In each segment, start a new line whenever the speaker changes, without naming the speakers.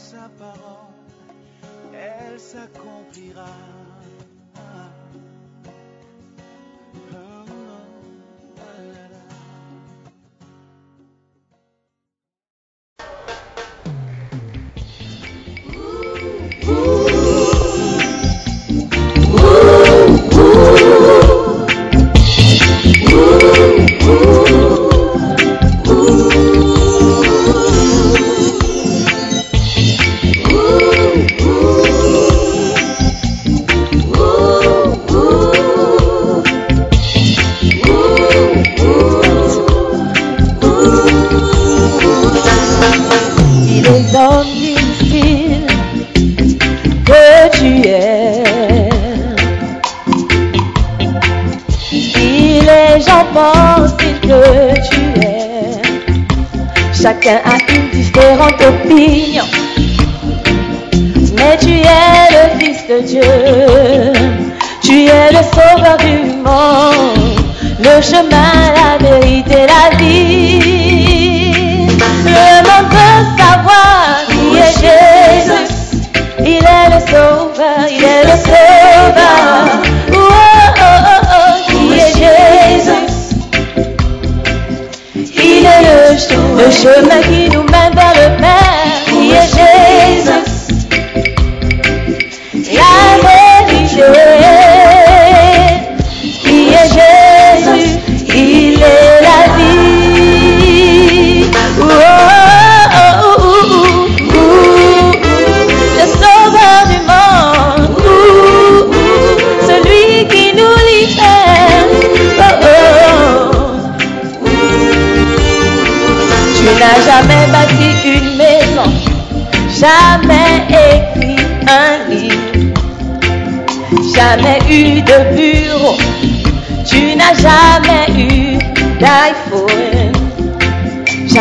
Sa parole, elle s'accomplira.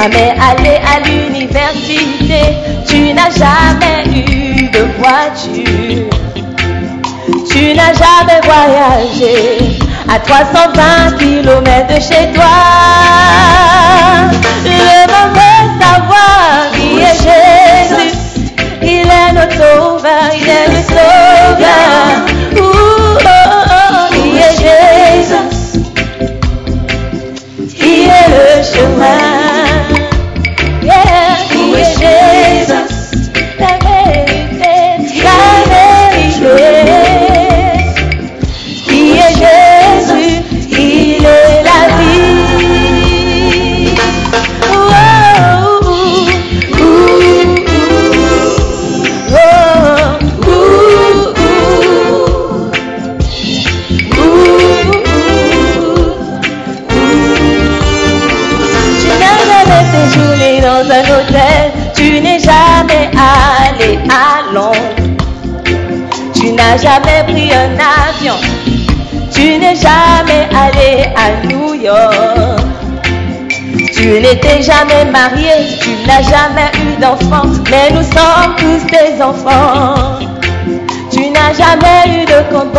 Jamais allé à l'université, tu n'as jamais eu de voiture. Tu n'as jamais voyagé à 320 km de chez toi. Monde veut savoir qui est Jésus. Il est notre sauveur, il est le sauveur. Allé à Londres. Tu n'as jamais pris un avion, tu n'es jamais allé à New York. Tu n'étais jamais marié, tu n'as jamais eu d'enfant, mais nous sommes tous des enfants. Tu n'as jamais eu de compte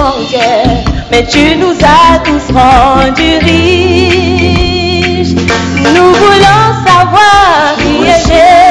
mais tu nous as tous rendus riches. Nous voulons savoir qui est.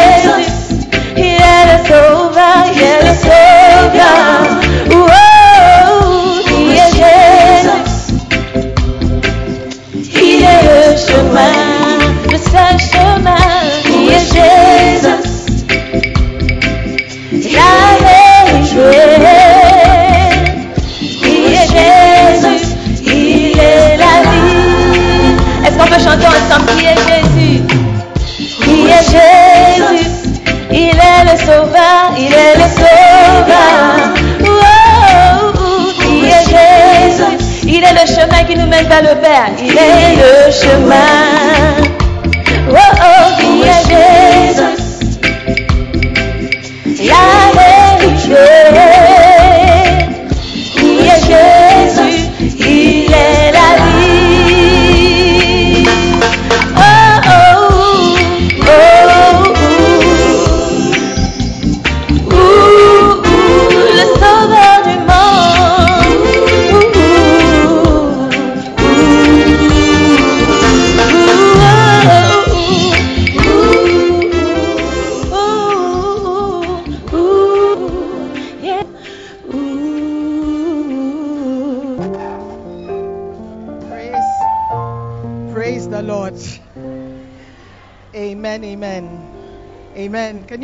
Can?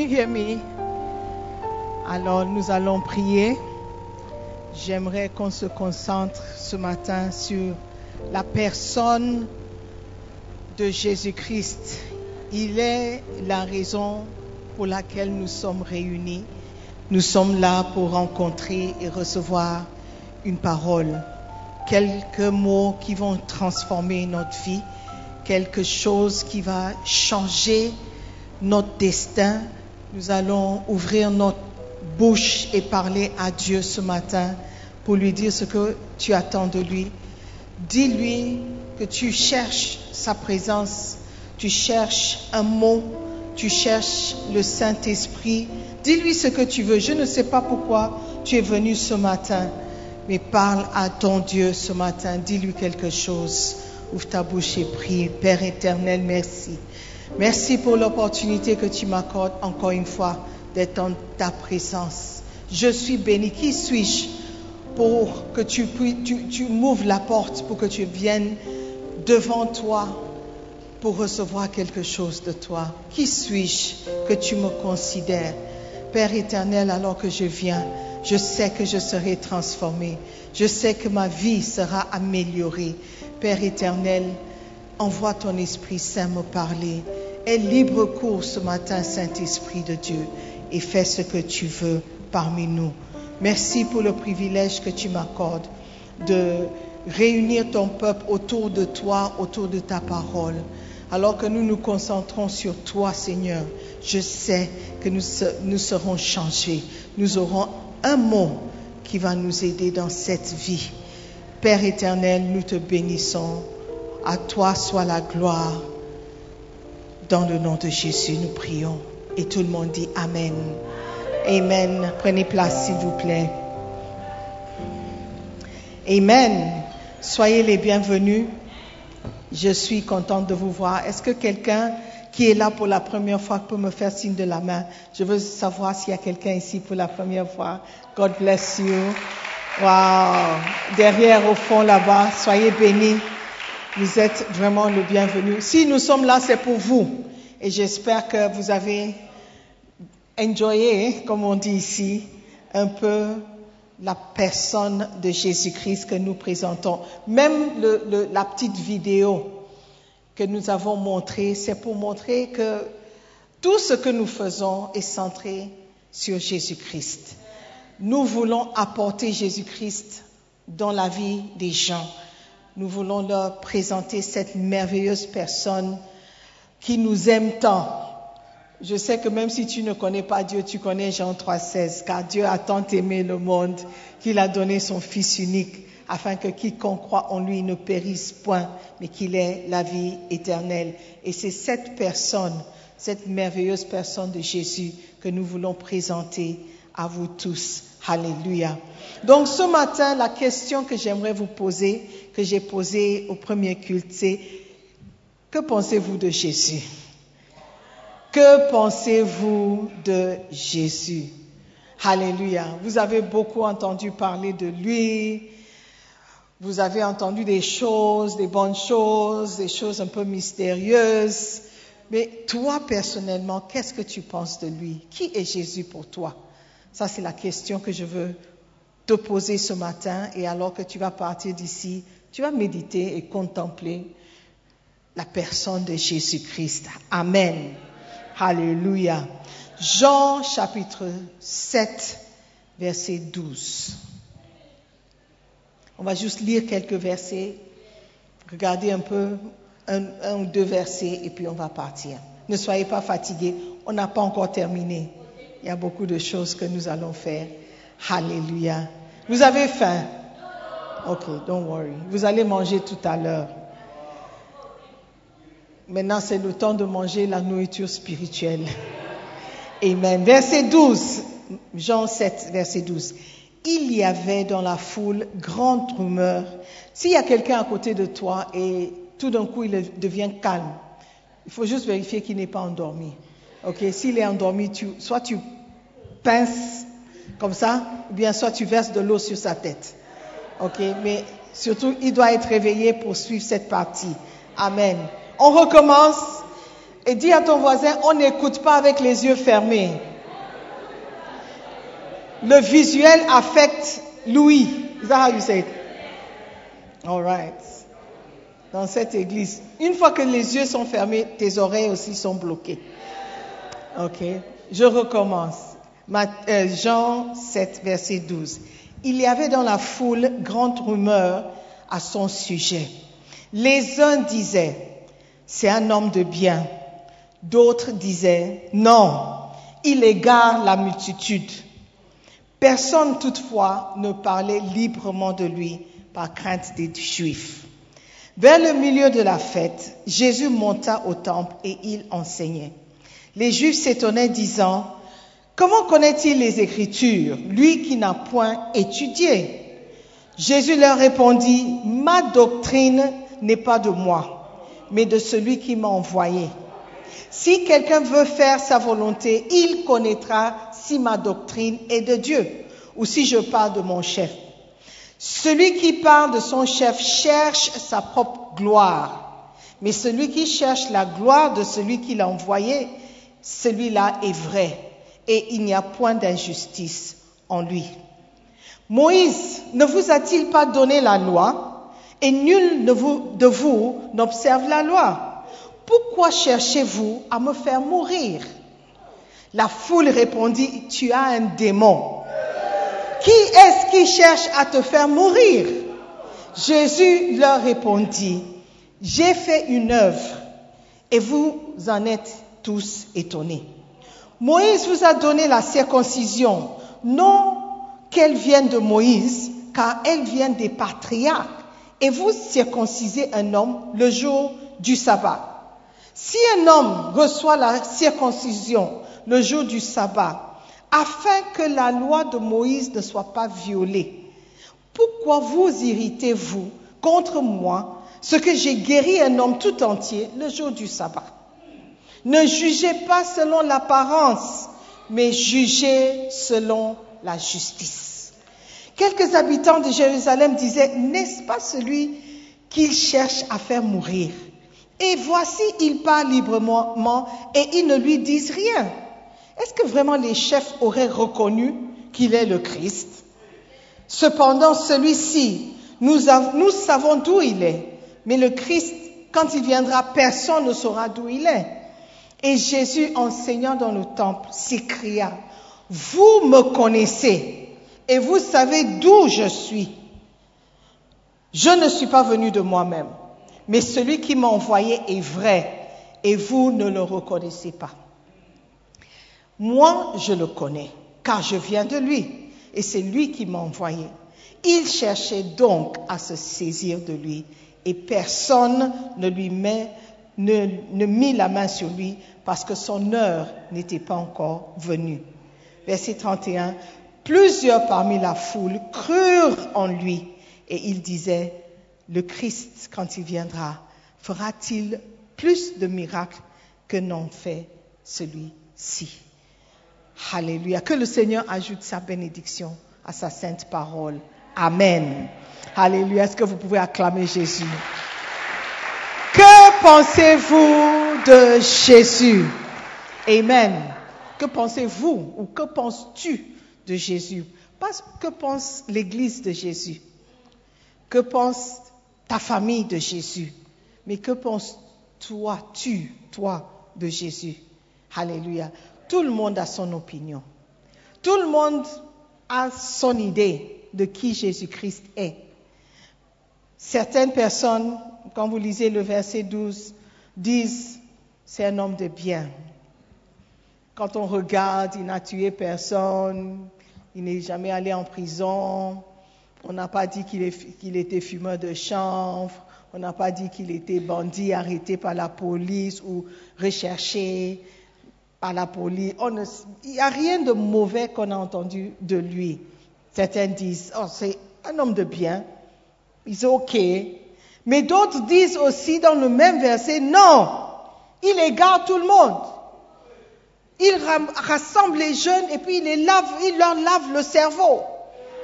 Alors, nous allons prier. J'aimerais qu'on se concentre ce matin sur la personne de Jésus-Christ. Il est la raison pour laquelle nous sommes réunis. Nous sommes là pour rencontrer et recevoir une parole, quelques mots qui vont transformer notre vie, quelque chose qui va changer notre destin. Nous allons ouvrir notre bouche et parler à Dieu ce matin pour lui dire ce que tu attends de lui. Dis-lui que tu cherches sa présence, tu cherches un mot, tu cherches le Saint-Esprit. Dis-lui ce que tu veux. Je ne sais pas pourquoi tu es venu ce matin, mais parle à ton Dieu ce matin. Dis-lui quelque chose. Ouvre ta bouche et prie. Père éternel, merci. Merci pour l'opportunité que tu m'accordes encore une fois d'être en ta présence. Je suis béni. Qui suis-je pour que tu, tu, tu m'ouvres la porte, pour que tu viennes devant toi pour recevoir quelque chose de toi? Qui suis-je que tu me considères? Père éternel, alors que je viens, je sais que je serai transformé. Je sais que ma vie sera améliorée. Père éternel, envoie ton Esprit Saint me parler. Aie libre cours ce matin, Saint-Esprit de Dieu, et fais ce que tu veux parmi nous. Merci pour le privilège que tu m'accordes de réunir ton peuple autour de toi, autour de ta parole. Alors que nous nous concentrons sur toi, Seigneur, je sais que nous, nous serons changés. Nous aurons un mot qui va nous aider dans cette vie. Père éternel, nous te bénissons. À toi soit la gloire. Dans le nom de Jésus, nous prions. Et tout le monde dit Amen. Amen. Prenez place, s'il vous plaît. Amen. Soyez les bienvenus. Je suis contente de vous voir. Est-ce que quelqu'un qui est là pour la première fois peut me faire signe de la main? Je veux savoir s'il y a quelqu'un ici pour la première fois. God bless you. Wow. Derrière, au fond, là-bas, soyez bénis. Vous êtes vraiment le bienvenu. Si nous sommes là, c'est pour vous. Et j'espère que vous avez enjoyé, comme on dit ici, un peu la personne de Jésus-Christ que nous présentons. Même le- le- la petite vidéo que nous avons montrée, c'est pour montrer que tout ce que nous faisons est centré sur Jésus-Christ. Nous voulons apporter Jésus-Christ dans la vie des gens. Nous voulons leur présenter cette merveilleuse personne qui nous aime tant. Je sais que même si tu ne connais pas Dieu, tu connais Jean 3,16, car Dieu a tant aimé le monde qu'il a donné son Fils unique, afin que quiconque croit en lui ne périsse point, mais qu'il ait la vie éternelle. Et c'est cette personne, cette merveilleuse personne de Jésus que nous voulons présenter à vous tous. Alléluia. Donc ce matin, la question que j'aimerais vous poser, que j'ai posée au premier culte, c'est que pensez-vous de Jésus? Que pensez-vous de Jésus? Alléluia. Vous avez beaucoup entendu parler de lui. Vous avez entendu des choses, des bonnes choses, des choses un peu mystérieuses. Mais toi, personnellement, qu'est-ce que tu penses de lui? Qui est Jésus pour toi? Ça, c'est la question que je veux te poser ce matin. Et alors que tu vas partir d'ici, tu vas méditer et contempler la personne de Jésus-Christ. Amen. Alléluia. Jean chapitre 7, verset 12. On va juste lire quelques versets, regarder un peu, un, un ou deux versets, et puis on va partir. Ne soyez pas fatigués, on n'a pas encore terminé. Il y a beaucoup de choses que nous allons faire. Alléluia. Vous avez faim? Ok, don't worry. Vous allez manger tout à l'heure. Maintenant, c'est le temps de manger la nourriture spirituelle. Amen. Verset 12. Jean 7, verset 12. Il y avait dans la foule grande rumeur. S'il y a quelqu'un à côté de toi et tout d'un coup il devient calme, il faut juste vérifier qu'il n'est pas endormi. Ok, s'il est endormi, soit tu pinces comme ça, ou bien soit tu verses de l'eau sur sa tête. Ok, mais surtout il doit être réveillé pour suivre cette partie. Amen. On recommence et dis à ton voisin, on n'écoute pas avec les yeux fermés. Le visuel affecte l'ouïe. Is that how you say it? All right. Dans cette église, une fois que les yeux sont fermés, tes oreilles aussi sont bloquées. Ok. Je recommence. Euh, Jean 7, verset 12. Il y avait dans la foule grande rumeur à son sujet. Les uns disaient, c'est un homme de bien. D'autres disaient, non, il égare la multitude. Personne toutefois ne parlait librement de lui par crainte des Juifs. Vers le milieu de la fête, Jésus monta au temple et il enseignait. Les Juifs s'étonnaient disant, Comment connaît-il les Écritures, lui qui n'a point étudié? Jésus leur répondit, Ma doctrine n'est pas de moi, mais de celui qui m'a envoyé. Si quelqu'un veut faire sa volonté, il connaîtra si ma doctrine est de Dieu ou si je parle de mon chef. Celui qui parle de son chef cherche sa propre gloire, mais celui qui cherche la gloire de celui qui l'a envoyé, celui-là est vrai, et il n'y a point d'injustice en lui. Moïse ne vous a-t-il pas donné la loi, et nul de vous, n'observe la loi? Pourquoi cherchez-vous à me faire mourir? La foule répondit, tu as un démon. Qui est-ce qui cherche à te faire mourir? Jésus leur répondit, j'ai fait une œuvre et vous en êtes tous étonnés. Moïse vous a donné la circoncision, non qu'elle vienne de Moïse, car elle vient des patriarches, et vous circoncisez un homme le jour du sabbat. Si un homme reçoit la circoncision le jour du sabbat, afin que la loi de Moïse ne soit pas violée, pourquoi vous irritez-vous contre moi, ce que j'ai guéri un homme tout entier le jour du sabbat? Ne jugez pas selon l'apparence, mais jugez selon la justice. Quelques habitants de Jérusalem disaient, n'est-ce pas celui qu'il cherche à faire mourir? Et voici, il parle librement et ils ne lui disent rien. Est-ce que vraiment les chefs auraient reconnu qu'il est le Christ? Cependant, celui-ci, nous savons d'où il est, mais le Christ, quand il viendra, personne ne saura d'où il est. Et Jésus, enseignant dans le temple, s'écria, Vous me connaissez et vous savez d'où je suis. Je ne suis pas venu de moi-même, mais celui qui m'a envoyé est vrai et vous ne le reconnaissez pas. Moi, je le connais, car je viens de lui, et c'est lui qui m'a envoyé. Il cherchait donc à se saisir de lui, et personne ne lui met, ne, ne mit la main sur lui, parce que son heure n'était pas encore venue. Verset 31. Plusieurs parmi la foule crurent en lui, et ils disaient, le Christ, quand il viendra, fera-t-il plus de miracles que n'en fait celui-ci? Alléluia. Que le Seigneur ajoute sa bénédiction à sa sainte parole. Amen. Alléluia. Est-ce que vous pouvez acclamer Jésus? Pensez-vous de Jésus? Amen. Que pensez-vous ou que penses-tu de Jésus? Pas que pense l'Église de Jésus. Que pense ta famille de Jésus? Mais que penses toi, tu, toi, de Jésus? Alléluia. Tout le monde a son opinion. Tout le monde a son idée de qui Jésus-Christ est. Certaines personnes, quand vous lisez le verset 12, disent c'est un homme de bien. Quand on regarde, il n'a tué personne, il n'est jamais allé en prison, on n'a pas dit qu'il était fumeur de chanvre, on n'a pas dit qu'il était bandit arrêté par la police ou recherché par la police. il n'y a rien de mauvais qu'on a entendu de lui. Certains disent, oh, c'est un homme de bien, il est OK. Mais d'autres disent aussi dans le même verset, non, il égare tout le monde. Il rassemble les jeunes et puis il, leur lave le cerveau.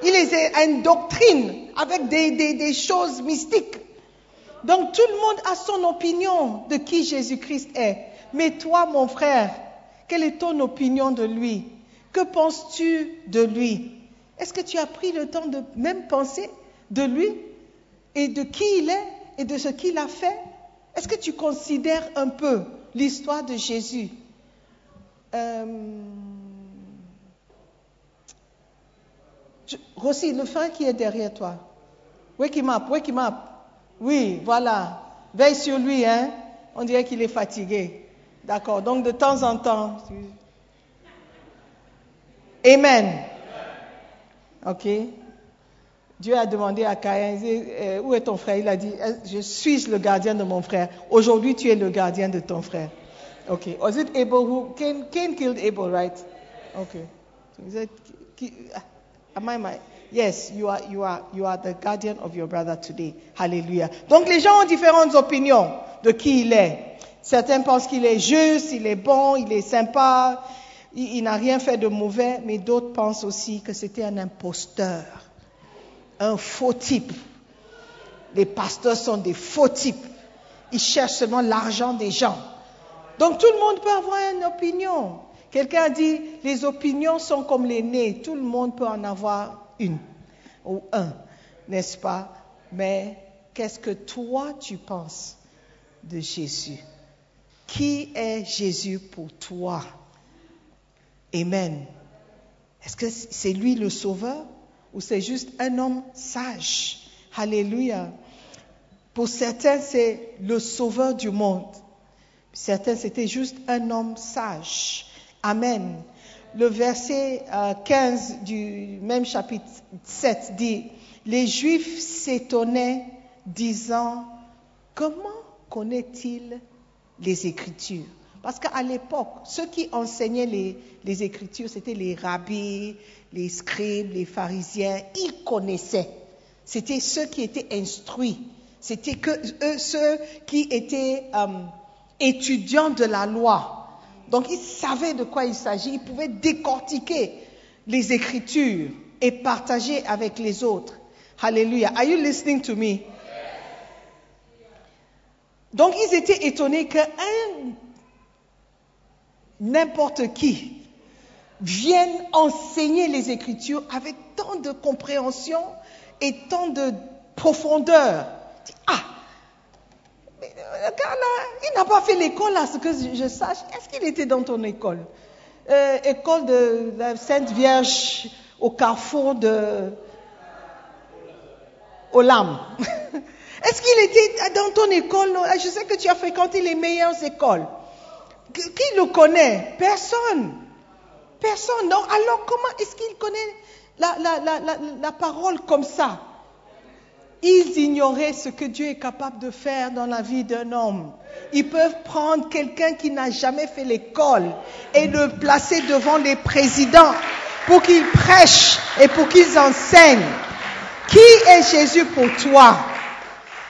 Il les indoctrine avec des, des choses mystiques. Donc tout le monde a son opinion de qui Jésus-Christ est. Mais toi, mon frère, quelle est ton opinion de lui? Que penses-tu de lui? Est-ce que tu as pris le temps de même penser de lui? Et de qui il est et de ce qu'il a fait Est-ce que tu considères un peu l'histoire de Jésus? Euh... Rossi, le frère qui est derrière toi. Wake him up, wake him up. Oui, voilà. Veille sur lui, hein. On dirait qu'il est fatigué. D'accord. Donc de temps en temps. Amen. Ok. Dieu a demandé à Caïn, euh, où est ton frère? Il a dit, je suis le gardien de mon frère. Aujourd'hui, tu es le gardien de ton frère. Ok. Was it Abel who Cain, Cain killed Abel, right? Okay. So am I my? Yes, you are, you are, you are the guardian of your brother today. Hallelujah. Donc les gens ont différentes opinions de qui il est. Certains pensent qu'il est juste, il est bon, il est sympa, il, il n'a rien fait de mauvais, mais d'autres pensent aussi que c'était un imposteur un faux type. Les pasteurs sont des faux types. Ils cherchent seulement l'argent des gens. Donc tout le monde peut avoir une opinion. Quelqu'un dit, les opinions sont comme les nez. Tout le monde peut en avoir une ou un, n'est-ce pas? Mais qu'est-ce que toi tu penses de Jésus? Qui est Jésus pour toi? Amen. Est-ce que c'est lui le sauveur? Ou c'est juste un homme sage. Alléluia. Pour certains, c'est le sauveur du monde. Certains, c'était juste un homme sage. Amen. Le verset 15 euh, du même chapitre 7 dit, les Juifs s'étonnaient disant, comment connaît-il les Écritures? Parce qu'à l'époque, ceux qui enseignaient les, les Écritures, c'était les rabbis, les scribes, les pharisiens, ils connaissaient. C'était ceux qui étaient instruits. C'était que eux, ceux qui étaient euh, étudiants de la loi. Donc ils savaient de quoi il s'agit. Ils pouvaient décortiquer les Écritures et partager avec les autres. Hallelujah. Are you listening to me? Donc ils étaient étonnés que n'importe qui viennent enseigner les Écritures avec tant de compréhension et tant de profondeur. Ah, le gars il n'a pas fait l'école à ce que je sache. Est-ce qu'il était dans ton école? Euh, École de la Sainte Vierge au carrefour de Olam. Est-ce qu'il était dans ton école? Je sais que tu as fréquenté les meilleures écoles. Qui le connaît? Personne. Personne. Alors comment est-ce qu'ils connaissent la, parole comme ça? Ils ignoraient ce que Dieu est capable de faire dans la vie d'un homme. Ils peuvent prendre quelqu'un qui n'a jamais fait l'école et le placer devant les présidents pour qu'ils prêchent et pour qu'ils enseignent. Qui est Jésus pour toi?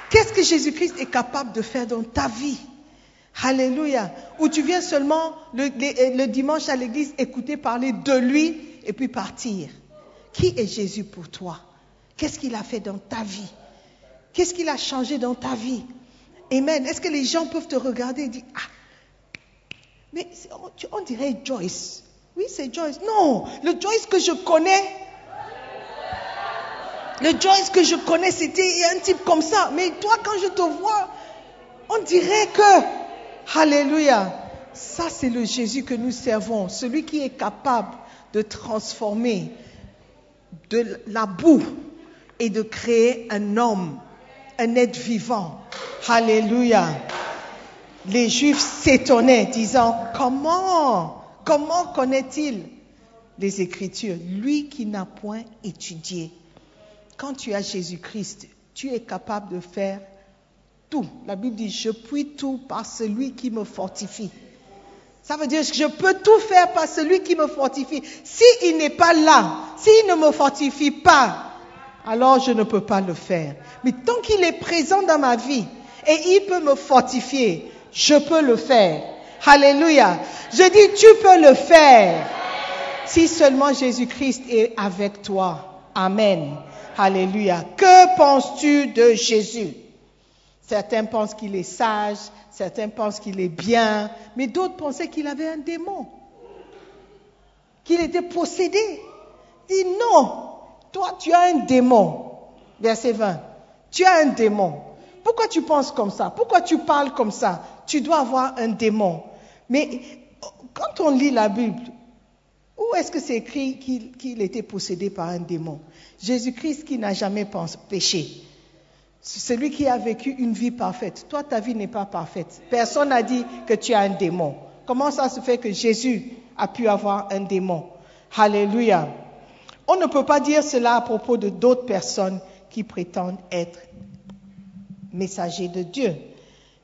Qu'est-ce que Jésus-Christ est capable de faire dans ta vie? Alléluia. Ou tu viens seulement le, dimanche à l'église écouter parler de lui et puis partir. Qui est Jésus pour toi? Qu'est-ce qu'il a fait dans ta vie? Qu'est-ce qu'il a changé dans ta vie? Amen. Est-ce que les gens peuvent te regarder et dire, ah, mais on, dirait Joyce. Oui, c'est Joyce. Non, le Joyce que je connais, le Joyce que je connais, c'était un type comme ça. Mais toi, quand je te vois, on dirait que, Alléluia, ça c'est le Jésus que nous servons, celui qui est capable de transformer de la boue et de créer un homme, un être vivant. Alléluia. Les Juifs s'étonnaient, disant, comment, comment connaît-il les Écritures? Lui qui n'a point étudié. Quand tu as Jésus-Christ, tu es capable de faire tout. La Bible dit, je puis tout par celui qui me fortifie. Ça veut dire que je peux tout faire par celui qui me fortifie. S'il n'est pas là, s'il ne me fortifie pas, alors je ne peux pas le faire. Mais tant qu'il est présent dans ma vie et il peut me fortifier, je peux le faire. Alléluia. Je dis, tu peux le faire. Si seulement Jésus-Christ est avec toi. Amen. Alléluia. Que penses-tu de Jésus? Certains pensent qu'il est sage, certains pensent qu'il est bien, mais d'autres pensaient qu'il avait un démon, qu'il était possédé. Dit non, toi, tu as un démon. Verset 20. Tu as un démon. Pourquoi tu penses comme ça? Pourquoi tu parles comme ça? Tu dois avoir un démon. Mais quand on lit la Bible, où est-ce que c'est écrit qu'il était possédé par un démon? Jésus-Christ qui n'a jamais péché. Celui qui a vécu une vie parfaite. Toi, ta vie n'est pas parfaite. Personne n'a dit que tu as un démon. Comment ça se fait que Jésus a pu avoir un démon? Alléluia. On ne peut pas dire cela à propos de d'autres personnes qui prétendent être messagers de Dieu.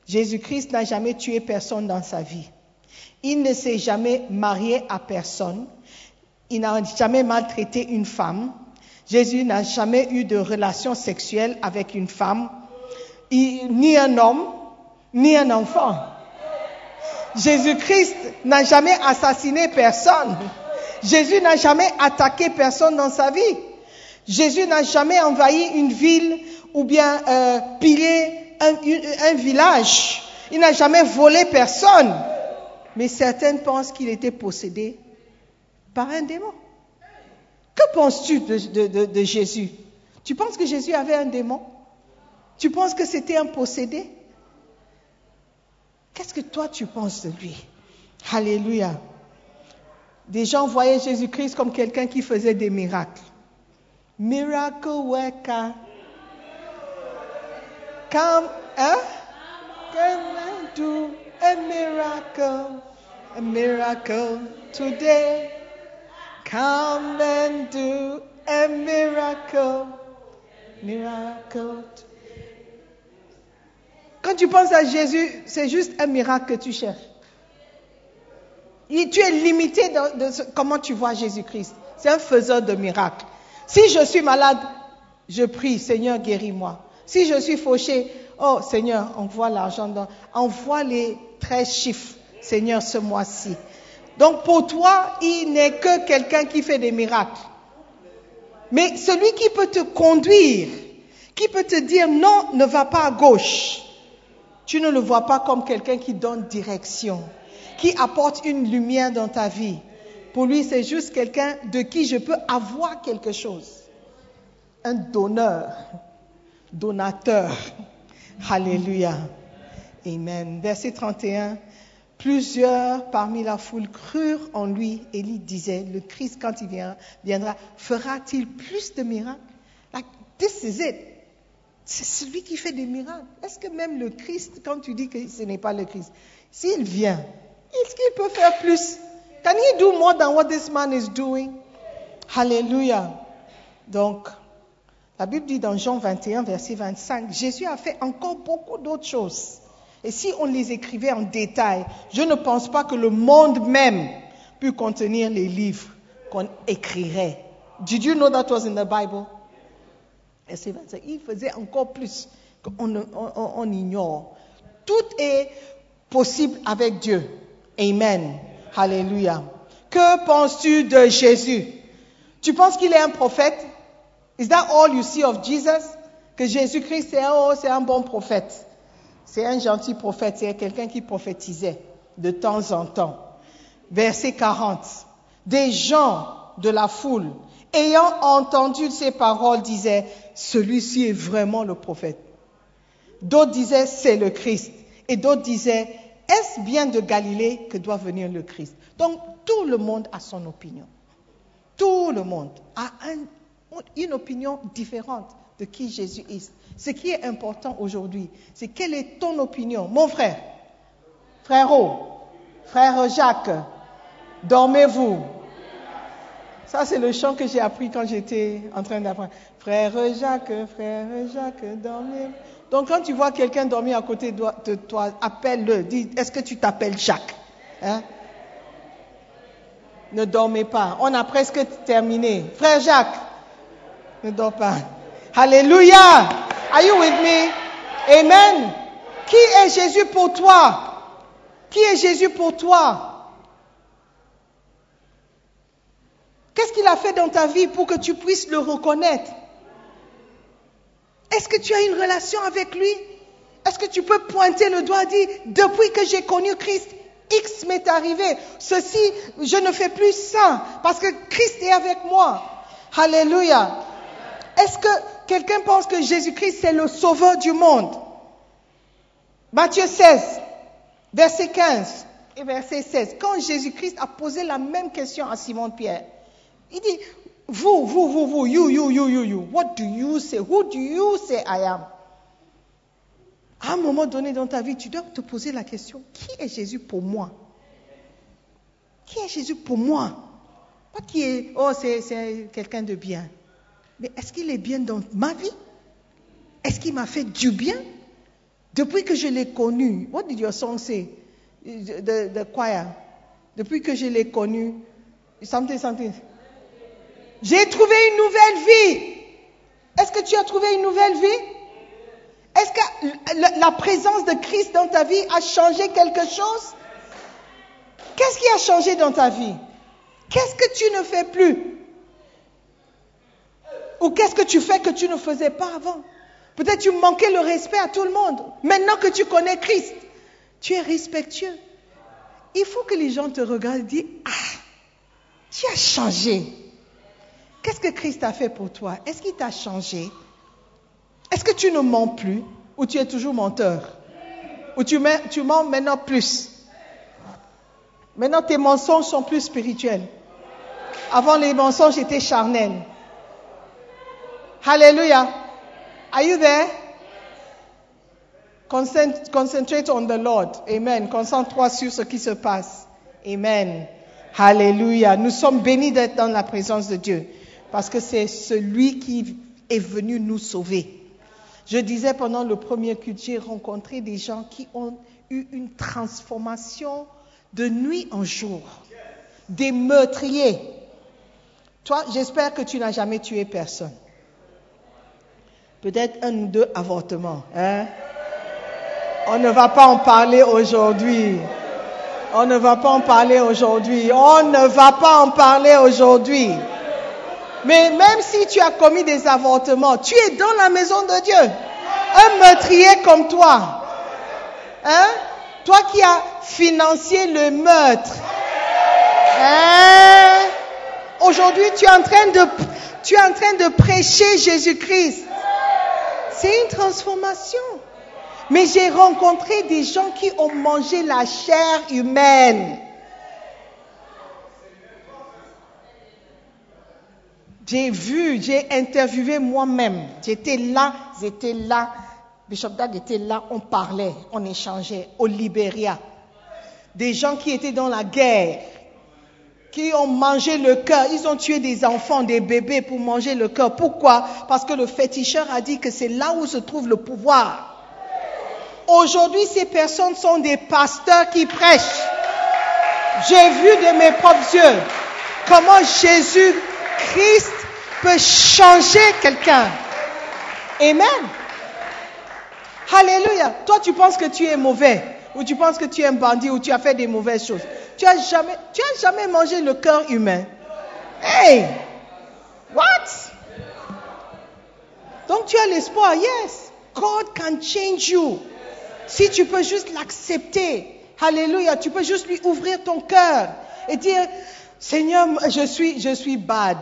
Jésus-Christ n'a jamais tué personne dans sa vie. Il ne s'est jamais marié à personne. Il n'a jamais maltraité une femme. Jésus n'a jamais eu de relation sexuelle avec une femme, ni un homme, ni un enfant. Jésus-Christ n'a jamais assassiné personne. Jésus n'a jamais attaqué personne dans sa vie. Jésus n'a jamais envahi une ville ou bien euh, pillé un, village. Il n'a jamais volé personne. Mais certaines pensent qu'il était possédé par un démon. Penses-tu de, Jésus? Tu penses que Jésus avait un démon? Tu penses que c'était un possédé? Qu'est-ce que toi tu penses de lui? Alléluia. Des gens voyaient Jésus-Christ comme quelqu'un qui faisait des miracles. Miracle worker. Come, hein? Come and do a miracle, a miracle today. Come and do a miracle, miracle. Quand tu penses à Jésus, c'est juste un miracle que tu cherches tu es limité dans, comment tu vois Jésus-Christ. C'est un faiseur de miracles. Si je suis malade, je prie, Seigneur, guéris-moi. Si je suis fauché, oh Seigneur, envoie l'argent, envoie les 13 chiffres, Seigneur, ce mois-ci. Donc pour toi, il n'est que quelqu'un qui fait des miracles. Mais celui qui peut te conduire, qui peut te dire non, ne va pas à gauche, tu ne le vois pas comme quelqu'un qui donne direction qui apporte une lumière dans ta vie. Pour lui, c'est juste quelqu'un de qui je peux avoir quelque chose. Un donneur, donateur. Alléluia. Amen. Verset 31. Plusieurs parmi la foule crurent en lui. et lui disait, le Christ, quand il viendra, fera-t-il plus de miracles? Like. C'est celui qui fait des miracles. Est-ce que même le Christ, quand tu dis que ce n'est pas le Christ, s'il vient, est-ce qu'il peut faire plus? Can he do more than what this man is doing? Hallelujah. Donc, la Bible dit dans Jean 21, verset 25, Jésus a fait encore beaucoup d'autres choses. Et si on les écrivait en détail, je ne pense pas que le monde même peut contenir les livres qu'on écrirait. Did you know that was in the Bible? Verset 25. Il faisait encore plus qu'on on, on ignore. Tout est possible avec Dieu. Amen. Alléluia. Que penses-tu de Jésus? Tu penses qu'il est un prophète? Is that all you see of Jesus? Que Jésus-Christ, c'est oh, c'est un bon prophète. C'est un gentil prophète, c'est quelqu'un qui prophétisait de temps en temps. Verset 40. Des gens de la foule, ayant entendu ces paroles, disaient, celui-ci est vraiment le prophète. D'autres disaient, c'est le Christ. Et d'autres disaient, est-ce bien de Galilée que doit venir le Christ? Donc, tout le monde a son opinion. Tout le monde a un- une opinion différente de qui Jésus est. Ce qui est important aujourd'hui, c'est quelle est ton opinion, mon frère, frérot, frère Jacques, dormez-vous. Ça, c'est le chant que j'ai appris quand j'étais en train d'apprendre. Frère Jacques, frère Jacques, dormez. Donc, quand tu vois quelqu'un dormir à côté de toi- appelle-le. Dis, est-ce que tu t'appelles Jacques Hein? Ne dormez pas. On a presque terminé. Frère Jacques, ne dors pas. Alléluia. Are you with me? Amen. Qui est Jésus pour toi? Qui est Jésus pour toi? Qu'est-ce qu'il a fait dans ta vie pour que tu puisses le reconnaître? Est-ce que tu as une relation avec lui? Est-ce que tu peux pointer le doigt et dire, depuis que j'ai connu Christ, X m'est arrivé. Ceci, je ne fais plus ça parce que Christ est avec moi. Alléluia. Est-ce que quelqu'un pense que Jésus-Christ c'est le sauveur du monde? Matthieu 16, verset 15 et verset 16. Quand Jésus-Christ a posé la même question à Simon-Pierre, il dit, vous, vous, vous, vous, you, you, you, you, you, what do you say? Who do you say I am? À un moment donné dans ta vie, tu dois te poser la question, qui est Jésus pour moi? Qui est Jésus pour moi? Pas qui est, oh, c'est, quelqu'un de bien. Mais est-ce qu'il est bien dans ma vie? Est-ce qu'il m'a fait du bien? Depuis que je l'ai connu, what did your song say? The, the choir. Depuis que je l'ai connu. J'ai trouvé une nouvelle vie. Est-ce que tu as trouvé une nouvelle vie? Est-ce que la présence de Christ dans ta vie a changé quelque chose? Qu'est-ce qui a changé dans ta vie? Qu'est-ce que tu ne fais plus? Ou qu'est-ce que tu fais que tu ne faisais pas avant? Peut-être tu manquais le respect à tout le monde. Maintenant que tu connais Christ, tu es respectueux. Il faut que les gens te regardent et disent, ah, tu as changé. Qu'est-ce que Christ a fait pour toi? Est-ce qu'il t'a changé? Est-ce que tu ne mens plus? Ou tu es toujours menteur? Ou tu, mens- maintenant plus? Maintenant tes mensonges sont plus spirituels. Avant les mensonges étaient charnels. Hallelujah. Are you there? Concent- Concentrate on the Lord. Amen. Concentre-toi sur ce qui se passe. Amen. Hallelujah. Nous sommes bénis d'être dans la présence de Dieu parce que c'est celui qui est venu nous sauver. Je disais pendant le premier culte, j'ai rencontré des gens qui ont eu une transformation de nuit en jour. Des meurtriers. Toi, j'espère que tu n'as jamais tué personne. Peut-être un ou deux avortements. Hein? On ne va pas en parler aujourd'hui. On ne va pas en parler aujourd'hui. On ne va pas en parler aujourd'hui. Mais même si tu as commis des avortements, tu es dans la maison de Dieu. Un meurtrier comme toi. Hein? Toi qui as financé le meurtre. Hein? Aujourd'hui, tu es en train de, tu es en train de prêcher Jésus-Christ. C'est une transformation. Mais j'ai rencontré des gens qui ont mangé la chair humaine. J'ai vu, j'ai interviewé moi-même. J'étais là, j'étais là. Bishop Dag était là, on parlait, on échangeait au Libéria. Des gens qui étaient dans la guerre, ont mangé le cœur. Ils ont tué des enfants, des bébés pour manger le cœur. Pourquoi? Parce que le féticheur a dit que c'est là où se trouve le pouvoir. Aujourd'hui, ces personnes sont des pasteurs qui prêchent. J'ai vu de mes propres yeux comment Jésus Christ peut changer quelqu'un. Amen. Alléluia. Toi, tu penses que tu es mauvais, ou tu penses que tu es un bandit, ou tu as fait des mauvaises choses. Tu as jamais, tu as jamais mangé le cœur humain. Hey! What? Donc tu as l'espoir. Yes, God can change you. Si tu peux juste l'accepter. Alléluia. Tu peux juste lui ouvrir ton cœur et dire, Seigneur, je suis, je suis bad.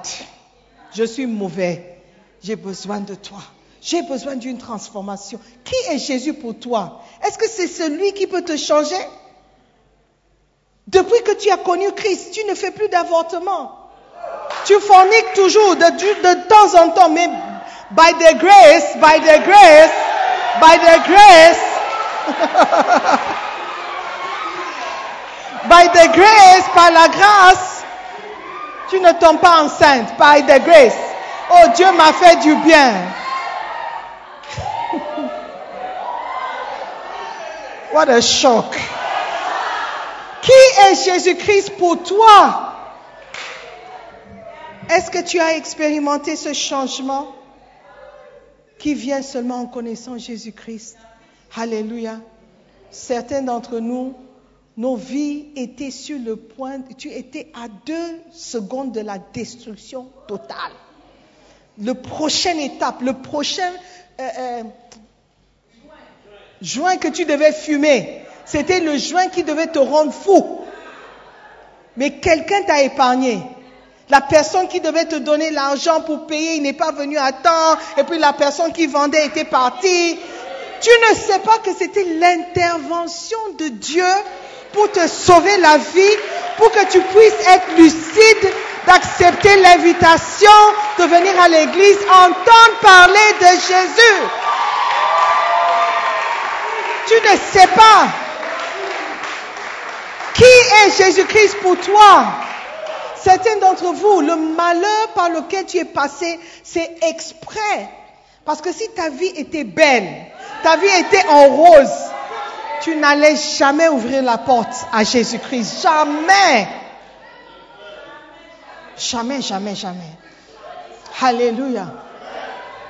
Je suis mauvais. J'ai besoin de toi. J'ai besoin d'une transformation. Qui est Jésus pour toi? Est-ce que c'est celui qui peut te changer? Depuis que tu as connu Christ, tu ne fais plus d'avortement. Tu forniques toujours de, de temps en temps, mais by the grace, by the grace, by the grace, by the grace, par la grâce, tu ne tombes pas enceinte, by the grace. Oh, Dieu m'a fait du bien. What a shock. Qui est Jésus-Christ pour toi? Est-ce que tu as expérimenté ce changement qui vient seulement en connaissant Jésus-Christ? Alléluia. Certains d'entre nous, nos vies étaient sur le point, tu étais à deux secondes de la destruction totale. Le prochaine étape, le prochain euh, euh, joint que tu devais fumer, c'était le joint qui devait te rendre fou. Mais quelqu'un t'a épargné. La personne qui devait te donner l'argent pour payer, il n'est pas venu à temps. Et puis la personne qui vendait était partie. Tu ne sais pas que c'était l'intervention de Dieu pour te sauver la vie, pour que tu puisses être lucide, d'accepter l'invitation de venir à l'église, entendre parler de Jésus. Tu ne sais pas qui est Jésus-Christ pour toi. Certains d'entre vous, le malheur par lequel tu es passé, c'est exprès. Parce que si ta vie était belle, ta vie était en rose, tu n'allais jamais ouvrir la porte à Jésus-Christ. Jamais. Jamais, jamais, jamais. Alléluia.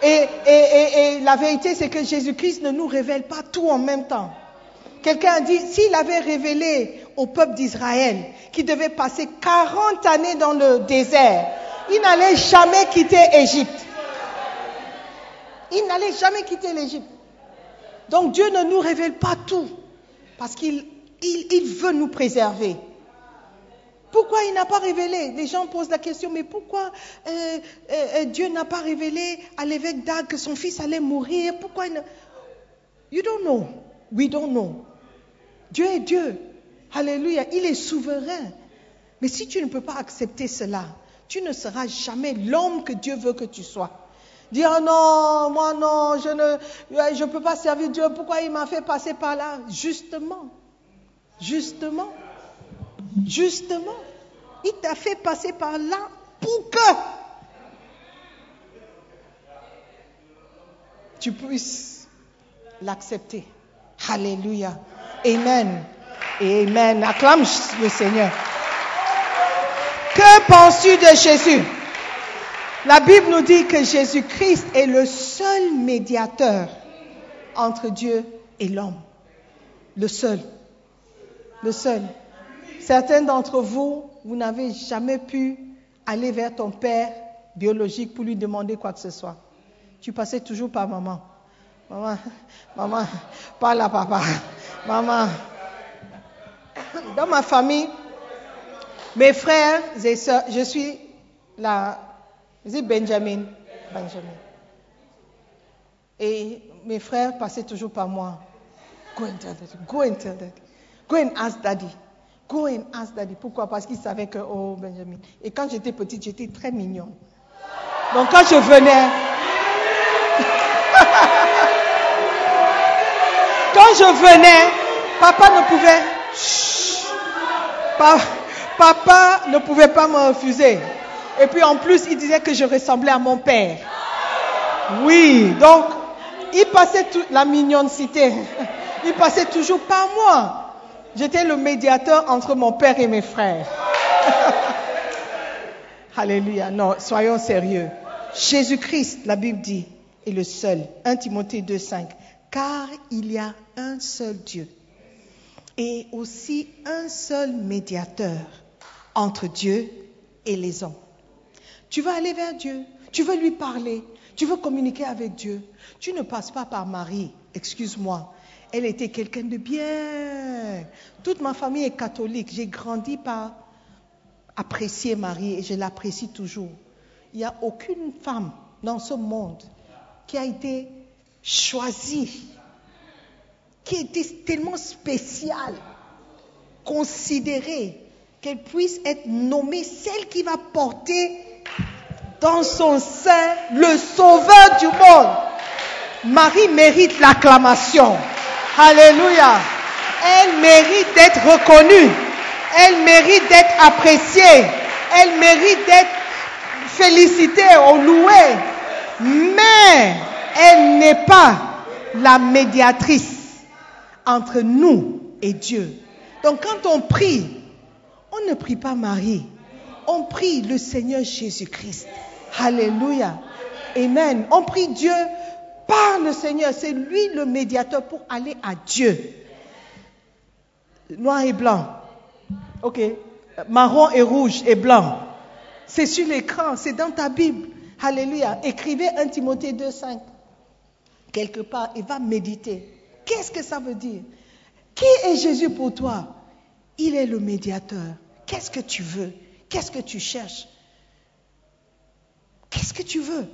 Et, la vérité, c'est que Jésus-Christ ne nous révèle pas tout en même temps. Quelqu'un a dit, s'il avait révélé au peuple d'Israël qui devait passer 40 années dans le désert, il n'allait jamais quitter Égypte. Il n'allait jamais quitter l'Égypte. Donc Dieu ne nous révèle pas tout parce qu'il il, veut nous préserver. Pourquoi il n'a pas révélé? Les gens posent la question, mais pourquoi euh, euh, euh, Dieu n'a pas révélé à l'évêque d'Ag que son fils allait mourir? Pourquoi il. You don't know. We don't know. Dieu est Dieu. Alléluia. Il est souverain. Mais si tu ne peux pas accepter cela, tu ne seras jamais l'homme que Dieu veut que tu sois. Dire oh non, moi non, je ne je peux pas servir Dieu. Pourquoi il m'a fait passer par là? Justement, justement, justement, il t'a fait passer par là pour que tu puisses l'accepter. Alléluia. Amen. Amen. Acclame le Seigneur. Que penses-tu de Jésus? La Bible nous dit que Jésus-Christ est le seul médiateur entre Dieu et l'homme. Le seul. Le seul. Certains d'entre vous, vous n'avez jamais pu aller vers ton père biologique pour lui demander quoi que ce soit. Tu passais toujours par maman. Maman, maman, parle à papa. Maman. Dans ma famille, mes frères et sœurs, je suis la, je Benjamin. Benjamin. Et mes frères passaient toujours par moi. Go and tell daddy. Go and tell daddy. Go and ask daddy. Go and ask daddy. Pourquoi? Parce qu'ils savaient que, oh, Benjamin. Et quand j'étais petite, j'étais très mignonne. Donc quand je venais, quand je venais, papa ne pouvait. papa ne pouvait pas me refuser. Et puis en plus, il disait que je ressemblais à mon père. Oui, donc il passait toute la cité. Il passait toujours par moi. J'étais le médiateur entre mon père et mes frères. Alléluia. Non, soyons sérieux. Jésus-Christ, la Bible dit, est le seul. 1 Timothée 2,5 car il y a un seul Dieu et aussi un seul médiateur entre Dieu et les hommes. Tu vas aller vers Dieu, tu veux lui parler, Tu veux communiquer avec Dieu. Tu ne passes pas par Marie, excuse-moi. Elle était quelqu'un de bien. Toute ma famille est catholique. J'ai grandi par apprécier Marie et je l'apprécie toujours. Il n'y a aucune femme dans ce monde qui a été choisie, qui été tellement spéciale, considérée, qu'elle puisse être nommée celle qui va porter dans son sein le sauveur du monde. Marie mérite l'acclamation. Alléluia. Elle mérite d'être reconnue. Elle mérite d'être appréciée. Elle mérite d'être félicitée ou louée. Mais elle n'est pas la médiatrice entre nous et Dieu. Donc quand on prie, on ne prie pas Marie. On prie le Seigneur Jésus-Christ. Alléluia. Amen. On prie Dieu par le Seigneur. C'est lui le médiateur pour aller à Dieu. Noir et blanc. Ok. Marron et rouge et blanc. C'est sur l'écran, c'est dans ta Bible. Alléluia. Écrivez 1 Timothée 2,5 quelque part et va méditer. Qu'est-ce que ça veut dire? Qui est Jésus pour toi? Il est le médiateur. Qu'est-ce que tu veux? Qu'est-ce que tu cherches? Qu'est-ce que tu veux?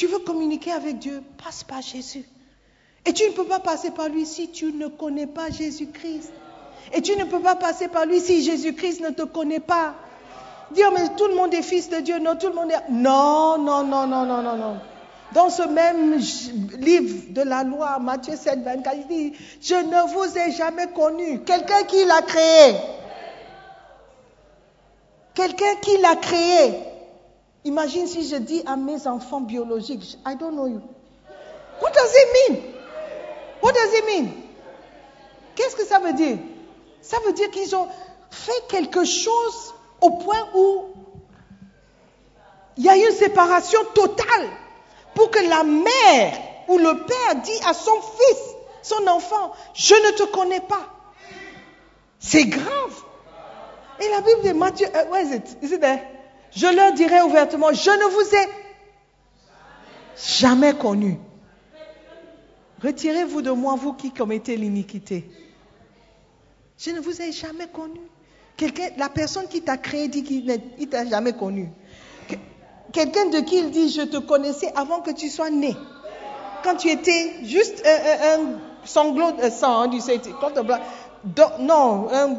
Tu veux communiquer avec Dieu Passe par Jésus. Et tu ne peux pas passer par lui si tu ne connais pas Jésus-Christ. Et tu ne peux pas passer par lui si Jésus-Christ ne te connaît pas. Dire, mais tout le monde est fils de Dieu. Non, tout le monde est... Non, non, non, non, non, non, non. Dans ce même livre de la loi, Matthieu 7, 24, il dit, je ne vous ai jamais connu. Quelqu'un qui l'a créé. Quelqu'un qui l'a créé. Imagine si je dis à mes enfants biologiques, I don't know you. What does it mean? What does it mean? Qu'est-ce que ça veut dire? Ça veut dire qu'ils ont fait quelque chose au point où il y a une séparation totale pour que la mère ou le père dit à son fils, son enfant, je ne te connais pas. C'est grave. Et la Bible de Matthieu, uh, where is it? Is it there? Je leur dirai ouvertement, je ne vous ai jamais connu. Retirez-vous de moi, vous qui commettez l'iniquité. Je ne vous ai jamais connu. La personne qui t'a créé dit qu'il ne t'a jamais connu. Quelqu'un de qui il dit, je te connaissais avant que tu sois né. Quand tu étais juste un, un, sanglot de sang, du hein, clot of blood. non, un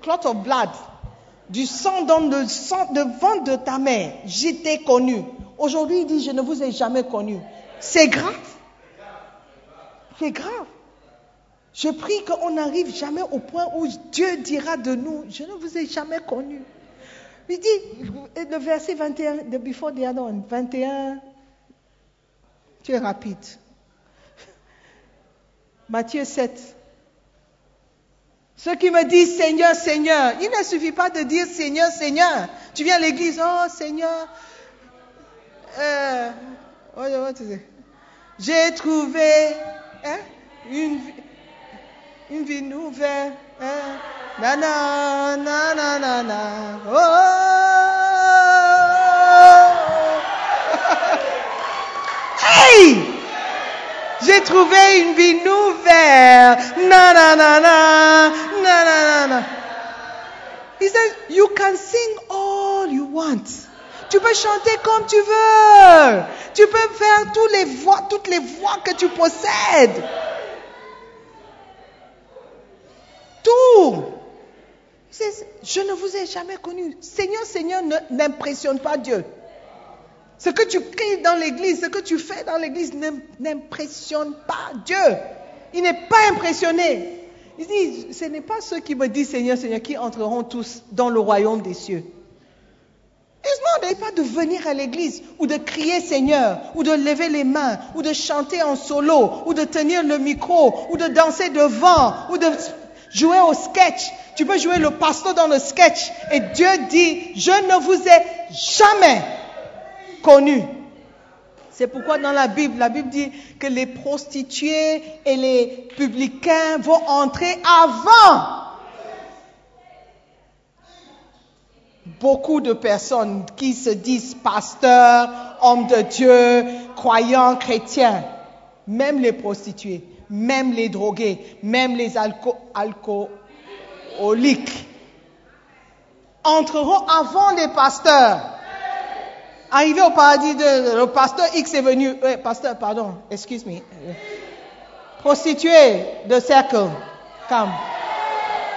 clot of blood. Du sang dans le sang de ventre de ta mère. J'étais connu. Aujourd'hui, il dit, je ne vous ai jamais connu. C'est grave. C'est grave. Je prie qu'on n'arrive jamais au point où Dieu dira de nous, je ne vous ai jamais connu. Il dit, le verset 21, de before the one, 21, tu es rapide. Matthieu 7. Ceux qui me disent Seigneur, Seigneur, il ne suffit pas de dire Seigneur, Seigneur. Tu viens à l'église, oh Seigneur, euh, j'ai trouvé hein, une, une vie nouvelle. Hein, na na na na na. Oh. hey! J'ai trouvé une vie nouvelle. Na na na na. Na na na na. He says, you can sing all you want. Tu peux chanter comme tu veux. Tu peux faire toutes les voix, toutes les voix que tu possèdes. Tout. Je ne vous ai jamais connu. Seigneur, Seigneur n'impressionne pas Dieu. Ce que tu cries dans l'église, ce que tu fais dans l'église n'impressionne pas Dieu. Il n'est pas impressionné. Il dit, ce n'est pas ceux qui me disent Seigneur, Seigneur, qui entreront tous dans le royaume des cieux. Il ne pas de venir à l'église ou de crier Seigneur, ou de lever les mains, ou de chanter en solo, ou de tenir le micro, ou de danser devant, ou de jouer au sketch. Tu peux jouer le pasteur dans le sketch. Et Dieu dit, je ne vous ai jamais connu. C'est pourquoi dans la Bible, la Bible dit que les prostituées et les publicains vont entrer avant beaucoup de personnes qui se disent pasteurs, hommes de Dieu, croyants, chrétiens, même les prostituées, même les drogués, même les alco alcooliques, entreront avant les pasteurs. Arrivé au paradis, de, le pasteur X est venu, euh, pasteur, pardon, excuse me, prostituée de cercle, come.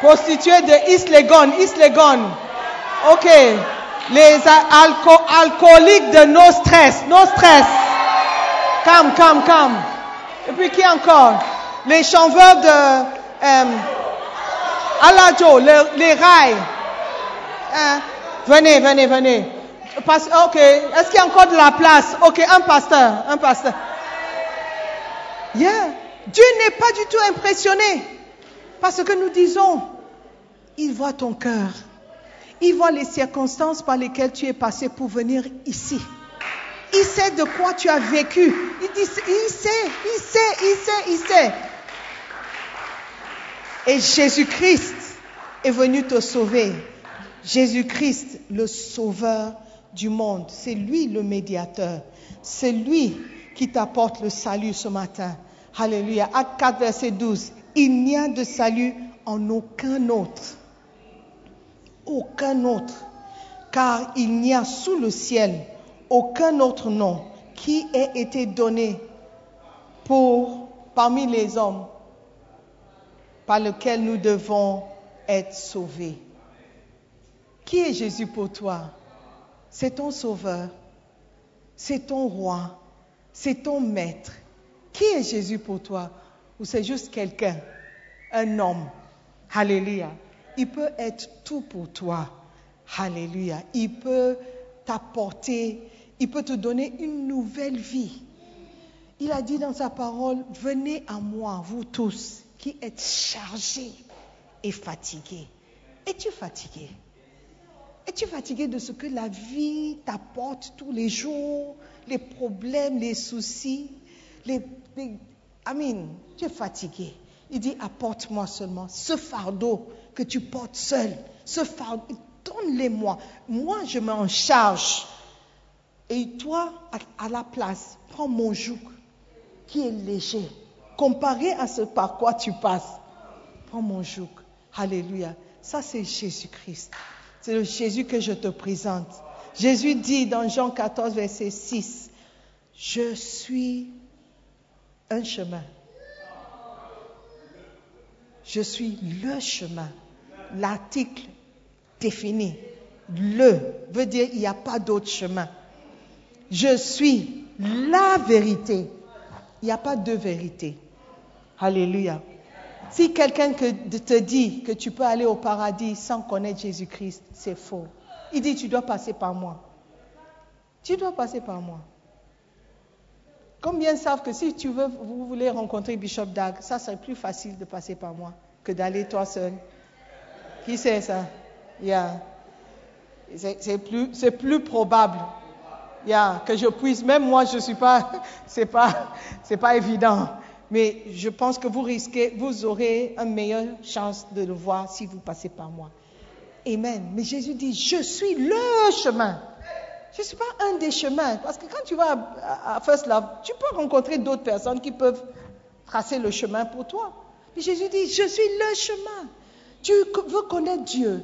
Prostituée de East Legon, East Legon. Ok. Les alco alcooliques de no stress, no stress. Come, come, come. Et puis qui encore? Les chanveurs de euh, Alajo, les, les rails. Hein? Venez, venez, venez. Ok. Est-ce qu'il y a encore de la place? Ok, un pasteur, un pasteur. Yeah. Dieu n'est pas du tout impressionné parce que nous disons, il voit ton cœur. Il voit les circonstances par lesquelles tu es passé pour venir ici. Il sait de quoi tu as vécu. Il sait, il sait, il sait, il sait. Et Jésus-Christ est venu te sauver. Jésus-Christ, le sauveur du monde. C'est lui le médiateur. C'est lui qui t'apporte le salut ce matin. Alléluia. Acte 4, verset 12. Il n'y a de salut en aucun autre. Aucun autre. Car il n'y a sous le ciel aucun autre nom qui ait été donné pour, parmi les hommes par lequel nous devons être sauvés. Qui est Jésus pour toi? C'est ton sauveur, c'est ton roi, c'est ton maître. Qui est Jésus pour toi? Ou c'est juste quelqu'un, un homme Alléluia. Il peut être tout pour toi. Alléluia. Il peut t'apporter, il peut te donner une nouvelle vie. Il a dit dans sa parole, venez à moi, vous tous qui êtes chargés et fatigués. Es-tu fatigué? Es-tu fatigué de ce que la vie t'apporte tous les jours, les problèmes, les soucis, les, les tu es fatigué. Il dit, apporte-moi seulement ce fardeau que tu portes seul. Ce fardeau, donne-les-moi. Moi, je m'en charge. Et toi, à, à la place, prends mon joug qui est léger. Comparé à ce par quoi tu passes, prends mon joug. Alléluia. Ça, c'est Jésus-Christ. C'est le Jésus que je te présente. Jésus dit dans Jean 14, verset 6, Je suis un chemin. Je suis le chemin. L'article défini. Le veut dire il n'y a pas d'autre chemin. Je suis la vérité. Il n'y a pas de vérité. Alléluia. Si quelqu'un que- te dit que tu peux aller au paradis sans connaître Jésus-Christ, c'est faux. Il dit tu dois passer par moi. Tu dois passer par moi. Combien savent que si tu veux, vous voulez rencontrer Bishop Dag, ça serait plus facile de passer par moi que d'aller toi seul. Qui sait ça? Yeah. C'est plus, plus probable. Yeah, que je puisse, même moi, je suis pas, c'est pas, c'est pas évident. Mais je pense que vous risquez, vous aurez une meilleure chance de le voir si vous passez par moi. Amen. Mais Jésus dit, je suis le chemin. Je ne suis pas un des chemins. Parce que quand tu vas à, à First Love, tu peux rencontrer d'autres personnes qui peuvent tracer le chemin pour toi. Mais Jésus dit, je suis le chemin. Tu veux connaître Dieu.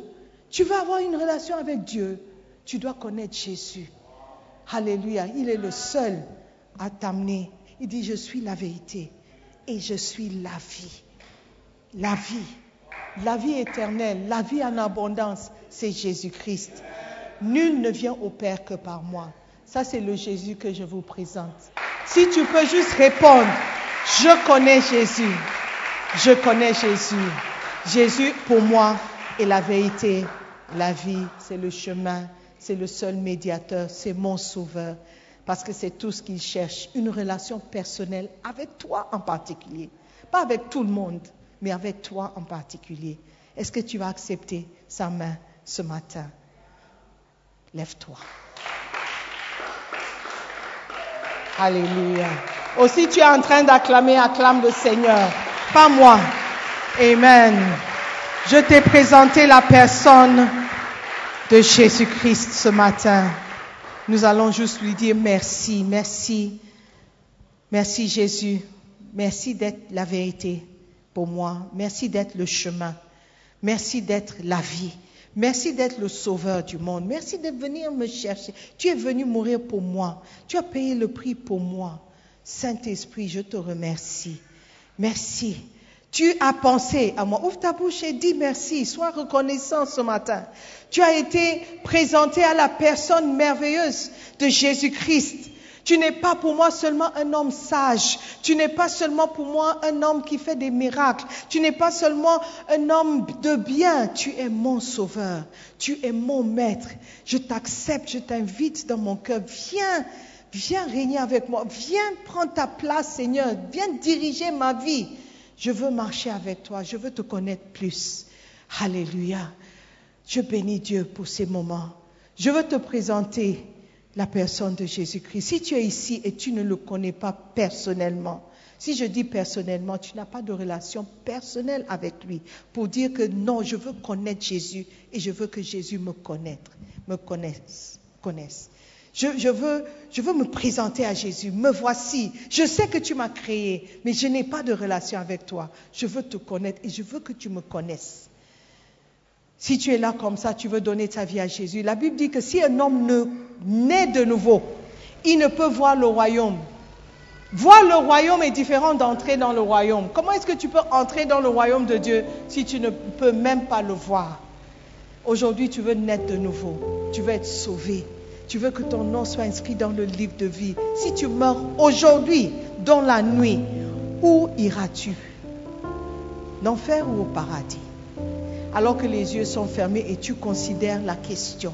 Tu veux avoir une relation avec Dieu. Tu dois connaître Jésus. Alléluia. Il est le seul à t'amener. Il dit, je suis la vérité et je suis la vie. La vie. La vie éternelle, la vie en abondance, c'est Jésus-Christ. Nul ne vient au Père que par moi. Ça, c'est le Jésus que je vous présente. Si tu peux juste répondre, je connais Jésus. Je connais Jésus. Jésus, pour moi, est la vérité, la vie, c'est le chemin, c'est le seul médiateur, c'est mon sauveur. Parce que c'est tout ce qu'il cherche, une relation personnelle avec toi en particulier. Pas avec tout le monde, mais avec toi en particulier. Est-ce que tu vas accepter sa main ce matin? Lève-toi. Alléluia. Aussi, tu es en train d'acclamer, acclame le Seigneur. Pas moi. Amen. Je t'ai présenté la personne de Jésus-Christ ce matin. Nous allons juste lui dire merci, merci, merci Jésus, merci d'être la vérité pour moi, merci d'être le chemin, merci d'être la vie, merci d'être le sauveur du monde, merci de venir me chercher. Tu es venu mourir pour moi, tu as payé le prix pour moi. Saint-Esprit, je te remercie. Merci. Tu as pensé à moi. Ouvre ta bouche et dis merci. Sois reconnaissant ce matin. Tu as été présenté à la personne merveilleuse de Jésus-Christ. Tu n'es pas pour moi seulement un homme sage. Tu n'es pas seulement pour moi un homme qui fait des miracles. Tu n'es pas seulement un homme de bien. Tu es mon sauveur. Tu es mon maître. Je t'accepte. Je t'invite dans mon cœur. Viens. Viens régner avec moi. Viens prendre ta place, Seigneur. Viens diriger ma vie. Je veux marcher avec toi. Je veux te connaître plus. Alléluia. Je bénis Dieu pour ces moments. Je veux te présenter la personne de Jésus-Christ. Si tu es ici et tu ne le connais pas personnellement, si je dis personnellement, tu n'as pas de relation personnelle avec lui pour dire que non, je veux connaître Jésus et je veux que Jésus me connaisse, me connaisse, connaisse. Je, veux, veux me présenter à Jésus. Me voici. Je sais que tu m'as créé, mais je n'ai pas de relation avec toi. Je veux te connaître et je veux que tu me connaisses. Si tu es là comme ça, tu veux donner ta vie à Jésus. La Bible dit que si un homme ne naît de nouveau, il ne peut voir le royaume. Voir le royaume est différent d'entrer dans le royaume. Comment est-ce que tu peux entrer dans le royaume de Dieu si tu ne peux même pas le voir? Aujourd'hui, tu veux naître de nouveau. Tu veux être sauvé. Tu veux que ton nom soit inscrit dans le livre de vie. Si tu meurs aujourd'hui, dans la nuit, où iras-tu? L'enfer ou au paradis? Alors que les yeux sont fermés et tu considères la question.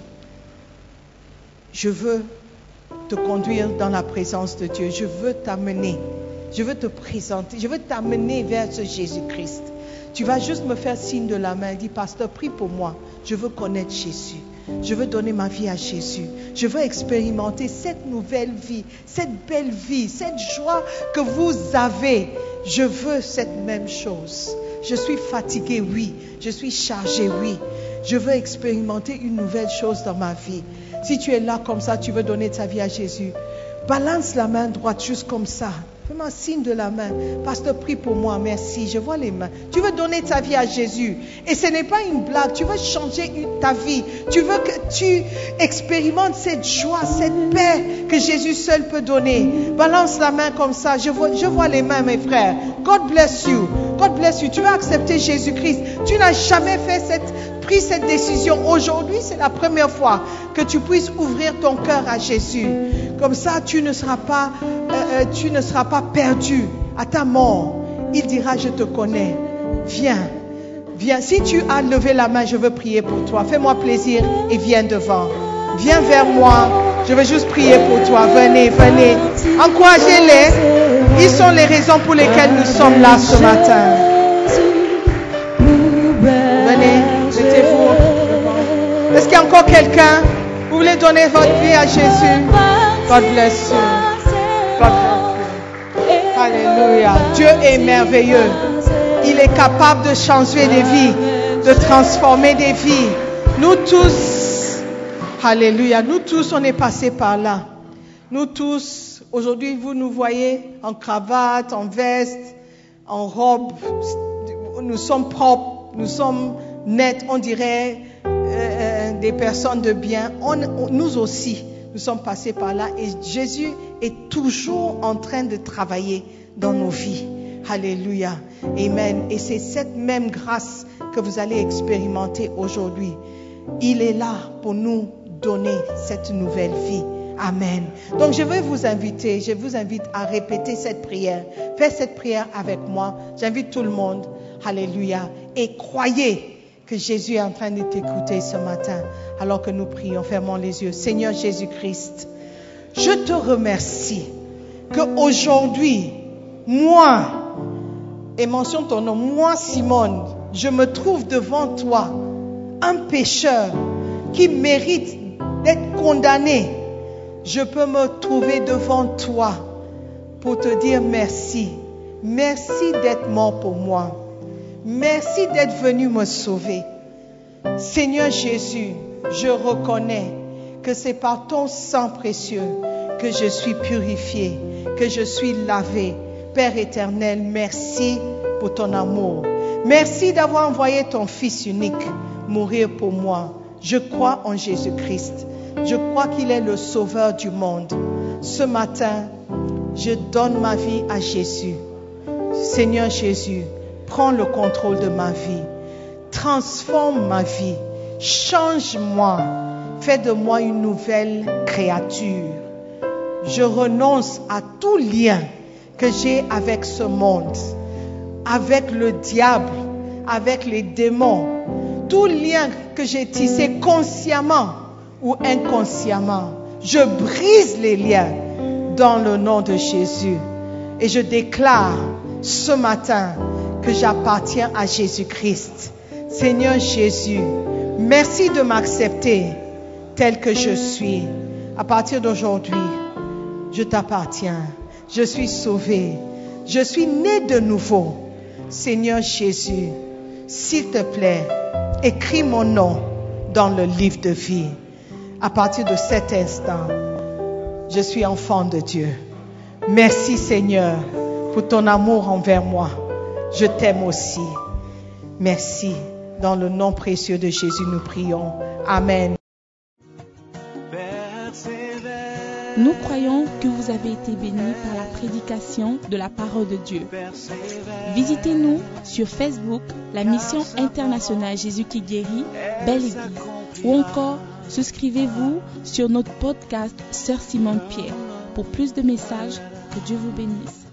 Je veux te conduire dans la présence de Dieu. Je veux t'amener. Je veux te présenter. Je veux t'amener vers ce Jésus-Christ. Tu vas juste me faire signe de la main. Dis, pasteur, prie pour moi. Je veux connaître Jésus. Je veux donner ma vie à Jésus. Je veux expérimenter cette nouvelle vie, cette belle vie, cette joie que vous avez. Je veux cette même chose. Je suis fatigué, oui. Je suis chargé, oui. Je veux expérimenter une nouvelle chose dans ma vie. Si tu es là comme ça, tu veux donner ta vie à Jésus, balance la main droite juste comme ça. Fais-moi signe de la main. Pasteur, prie pour moi. Merci. Je vois les mains. Tu veux donner ta vie à Jésus. Et ce n'est pas une blague. Tu veux changer ta vie. Tu veux que tu expérimentes cette joie, cette paix que Jésus seul peut donner. Balance la main comme ça. Je vois, je vois les mains, mes frères. God bless you. God bless you. Tu veux accepter Jésus-Christ. Tu n'as jamais fait cette, pris cette décision. Aujourd'hui, c'est la première fois que tu puisses ouvrir ton cœur à Jésus. Comme ça, tu ne seras pas, euh, euh, tu ne seras pas perdu à ta mort. Il dira, je te connais. Viens, viens. Si tu as levé la main, je veux prier pour toi. Fais-moi plaisir et viens devant. Viens vers moi. Je veux juste prier pour toi. Venez, venez. Encouragez-les. Ils sont les raisons pour lesquelles nous sommes là ce matin. Mettez-vous. Est-ce qu'il y a encore quelqu'un? Vous voulez donner votre vie à Jésus? God bless you. God bless you. Alléluia. Dieu est merveilleux. Il est capable de changer des vies, de transformer des vies. Nous tous, Alléluia, nous tous, on est passés par là. Nous tous, aujourd'hui, vous nous voyez en cravate, en veste, en robe. Nous sommes propres, nous sommes nets, on dirait euh, des personnes de bien. Nous aussi, nous sommes passés par là et Jésus est toujours en train de travailler dans nos vies. Alléluia. Amen. Et c'est cette même grâce que vous allez expérimenter aujourd'hui. Il est là pour nous donner cette nouvelle vie. Amen. Donc je vais vous inviter, je vous invite à répéter cette prière. Faites cette prière avec moi. J'invite tout le monde. Alléluia. Et croyez que Jésus est en train de t'écouter ce matin alors que nous prions. Fermons les yeux. Seigneur Jésus-Christ, je te remercie que aujourd'hui, moi, et mentionne ton nom, moi Simone, je me trouve devant toi, un pécheur qui mérite d'être condamné. Je peux me trouver devant toi pour te dire merci. Merci d'être mort pour moi. Merci d'être venu me sauver. Seigneur Jésus, je reconnais que c'est par ton sang précieux que je suis purifié, que je suis lavé. Père éternel, merci pour ton amour. Merci d'avoir envoyé ton Fils unique mourir pour moi. Je crois en Jésus-Christ. Je crois qu'il est le sauveur du monde. Ce matin, je donne ma vie à Jésus. Seigneur Jésus, prends le contrôle de ma vie. Transforme ma vie. Change-moi. Fais de moi une nouvelle créature. Je renonce à tout lien que j'ai avec ce monde, avec le diable, avec les démons. Tout lien que j'ai tissé consciemment ou inconsciemment. Je brise les liens dans le nom de Jésus. Et je déclare ce matin j'appartiens à Jésus-Christ. Seigneur Jésus, merci de m'accepter tel que je suis. À partir d'aujourd'hui, je t'appartiens. Je suis sauvé. Je suis né de nouveau. Seigneur Jésus, s'il te plaît, écris mon nom dans le livre de vie. À partir de cet instant, je suis enfant de Dieu. Merci Seigneur pour ton amour envers moi. Je t'aime aussi. Merci. Dans le nom précieux de Jésus, nous prions. Amen.
Nous croyons que vous avez été bénis par la prédication de la parole de Dieu. Visitez-nous sur Facebook, la mission internationale Jésus qui guérit, Belle Église. Ou encore, souscrivez-vous sur notre podcast Sœur Simone Pierre. Pour plus de messages, que Dieu vous bénisse.